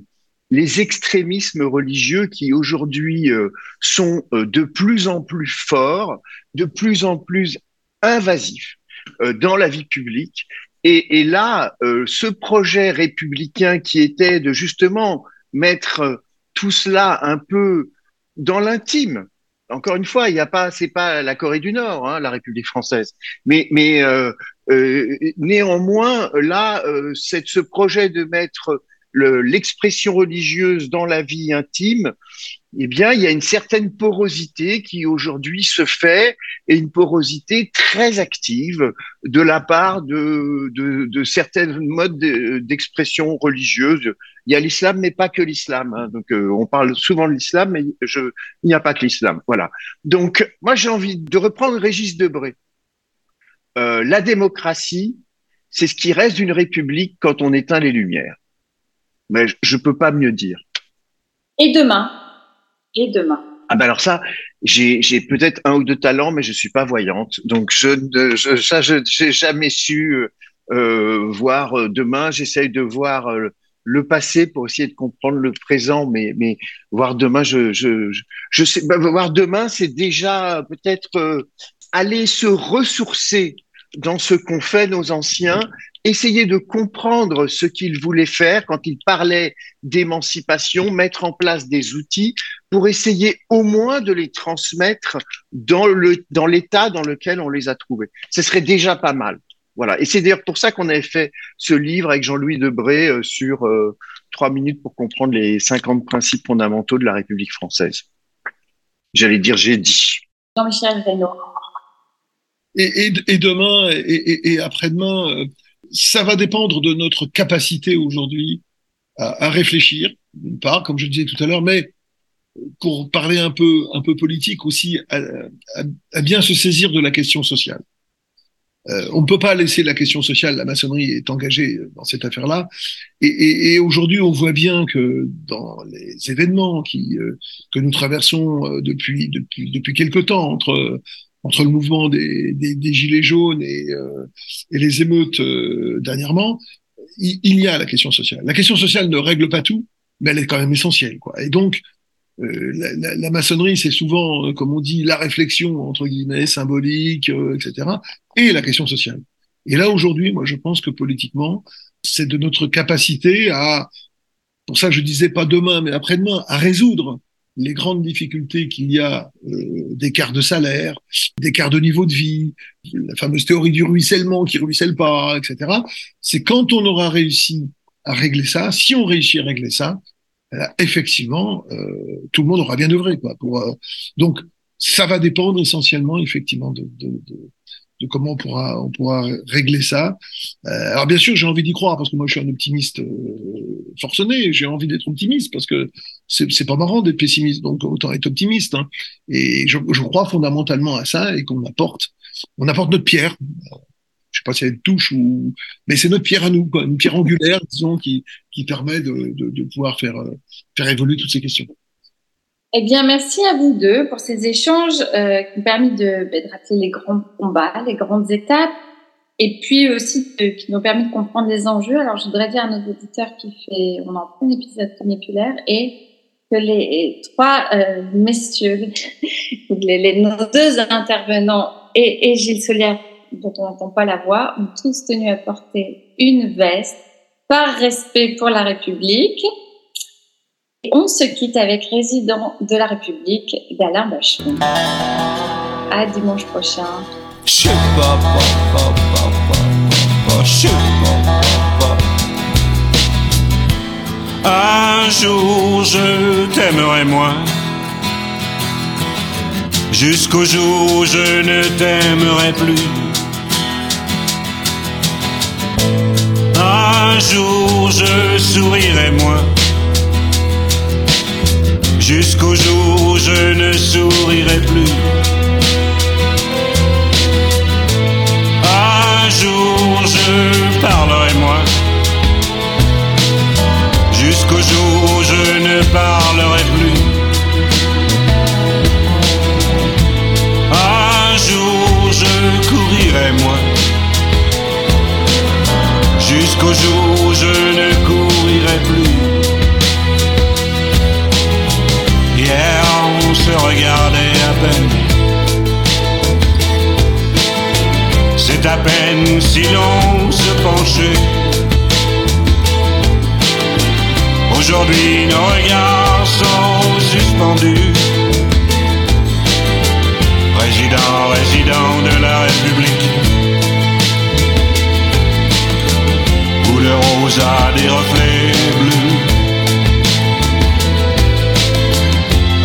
les extrémismes religieux qui aujourd'hui euh, sont euh, de plus en plus forts, de plus en plus invasifs euh, dans la vie publique. Et, et là, ce projet républicain qui était de justement mettre tout cela un peu dans l'intime, encore une fois, il n'y a pas, c'est pas la Corée du Nord, hein, la République française. Mais, mais euh, euh, néanmoins, là, euh, ce projet de mettre l'expression religieuse dans la vie intime, eh bien, il y a une certaine porosité qui aujourd'hui se fait et une porosité très active de la part de, de, certains modes d'expression religieuse. Il y a l'islam, mais pas que l'islam. Hein. Donc, euh, on parle souvent de l'islam, mais il n'y a pas que l'islam. Voilà. Donc, moi, j'ai envie de reprendre Régis Debray. Euh, la démocratie, c'est ce qui reste d'une république quand on éteint les lumières. Mais je ne peux pas mieux dire. Et demain Et demain ah ben alors ça, j'ai peut-être un ou deux talents, mais je suis pas voyante, donc je, je ça je j'ai jamais su euh, voir euh, demain. J'essaye de voir euh, le passé pour essayer de comprendre le présent, mais mais voir demain, je je je, je sais ben, voir demain, c'est déjà peut-être euh, aller se ressourcer dans ce qu'ont fait nos anciens essayer de comprendre ce qu'il voulait faire quand il parlait d'émancipation, mettre en place des outils pour essayer au moins de les transmettre dans le dans l'état dans lequel on les a trouvés. Ce serait déjà pas mal. Voilà. Et c'est d'ailleurs pour ça qu'on avait fait ce livre avec Jean-Louis Debré euh, sur euh, trois minutes pour comprendre les 50 principes fondamentaux de la République française. J'allais dire j'ai dit. Jean-Michel. Et, demain et, après-demain, euh, ça va dépendre de notre capacité aujourd'hui à, réfléchir, d'une part, comme je disais tout à l'heure, mais pour parler un peu, un peu politique aussi, à, bien se saisir de la question sociale. Euh, on ne peut pas laisser la question sociale, la maçonnerie est engagée dans cette affaire-là. Et, aujourd'hui, on voit bien que dans les événements euh, que nous traversons depuis, depuis, depuis quelque temps, entre, entre le mouvement des, des, des Gilets jaunes et, et les émeutes dernièrement, il, il, y a la question sociale. La question sociale ne règle pas tout, mais elle est quand même essentielle. Quoi. Et donc, euh, la, la, la, maçonnerie, c'est souvent, euh, comme on dit, la réflexion, entre guillemets, symbolique, euh, etc., et la question sociale. Et là, aujourd'hui, moi, je pense que politiquement, c'est de notre capacité à, pour ça je disais pas demain, mais après-demain, à résoudre les grandes difficultés qu'il y a euh, d'écart de salaire, d'écart de niveau de vie, la fameuse théorie du ruissellement qui ruisselle pas, etc. C'est quand on aura réussi à régler ça, si on réussit à régler ça, effectivement, euh, tout le monde aura bien œuvré. Quoi, euh, donc, ça va dépendre essentiellement, effectivement, de, comment on pourra, régler ça. Euh, alors, bien sûr, j'ai envie d'y croire parce que moi, je suis un optimiste euh, forcené. J'ai envie d'être optimiste parce que c'est pas marrant d'être pessimiste, donc autant être optimiste. Hein. Et je, crois fondamentalement à ça et qu'on apporte, on apporte notre pierre je sais pas si elle touche ou, mais c'est notre pierre à nous, quoi, une pierre angulaire, disons, qui, qui permet de, de, pouvoir faire, euh, faire évoluer toutes ces questions. Eh bien, merci à vous deux pour ces échanges euh, qui ont permis de, bah, de les grands combats, les grandes étapes, et puis aussi qui nous ont permis de comprendre les enjeux. Alors, je voudrais dire à nos auditeurs qui fait, on en prend un épisode funiculaire et que les trois euh, messieurs, les, deux intervenants et, Gilles Solière dont on n'entend pas la voix, ont tous tenu à porter une veste par respect pour la République. Et on se quitte avec Résident de la République d'Alain. À dimanche prochain. Un jour je t'aimerai moins Jusqu'au jour où je ne t'aimerai plus Un jour je sourirai moins. Jusqu'au jour où je ne sourirai plus. Un jour je parlerai moins. Jusqu'au jour où je ne parlerai plus. Un jour je courirai moins jusqu'au jour où je ne courirai plus. Hier on se regardait à peine. C'est à peine si l'on se penchait. Aujourd'hui nos regards sont suspendus. Président, résident de la République. le rose a des reflets bleus.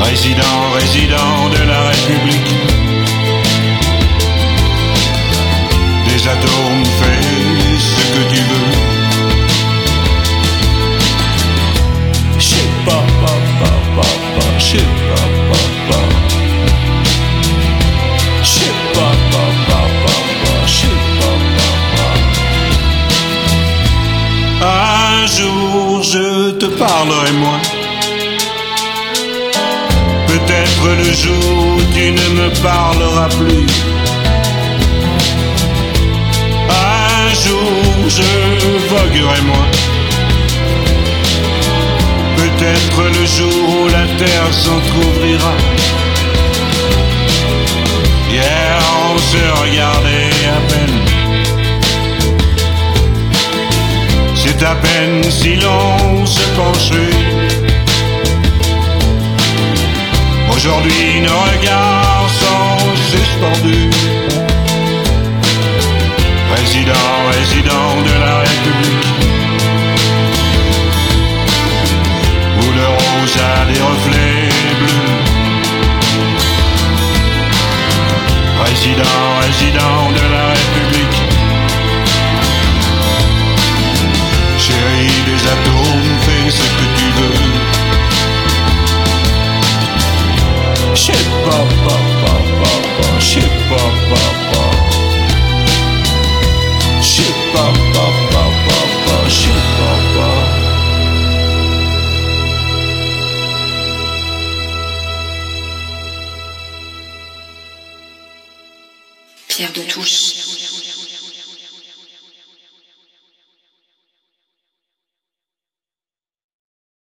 Résident, résident de la République. Des atomes, fais ce que tu veux. Un jour je te parlerai moins. Peut-être le jour tu ne me parleras plus. Un jour je voguerai moins. Peut-être le jour où la terre s'entr'ouvrira. Hier on se regardait à peine. C'est à peine si l'on se penchait. Aujourd'hui nos regards sont suspendus. Président, résident de la République. A des reflets bleus. Président, résident de la République. Chérie des atomes, fais ce que tu veux. Shit, pa, pa, pa, pa, pa, shit, pa, pa,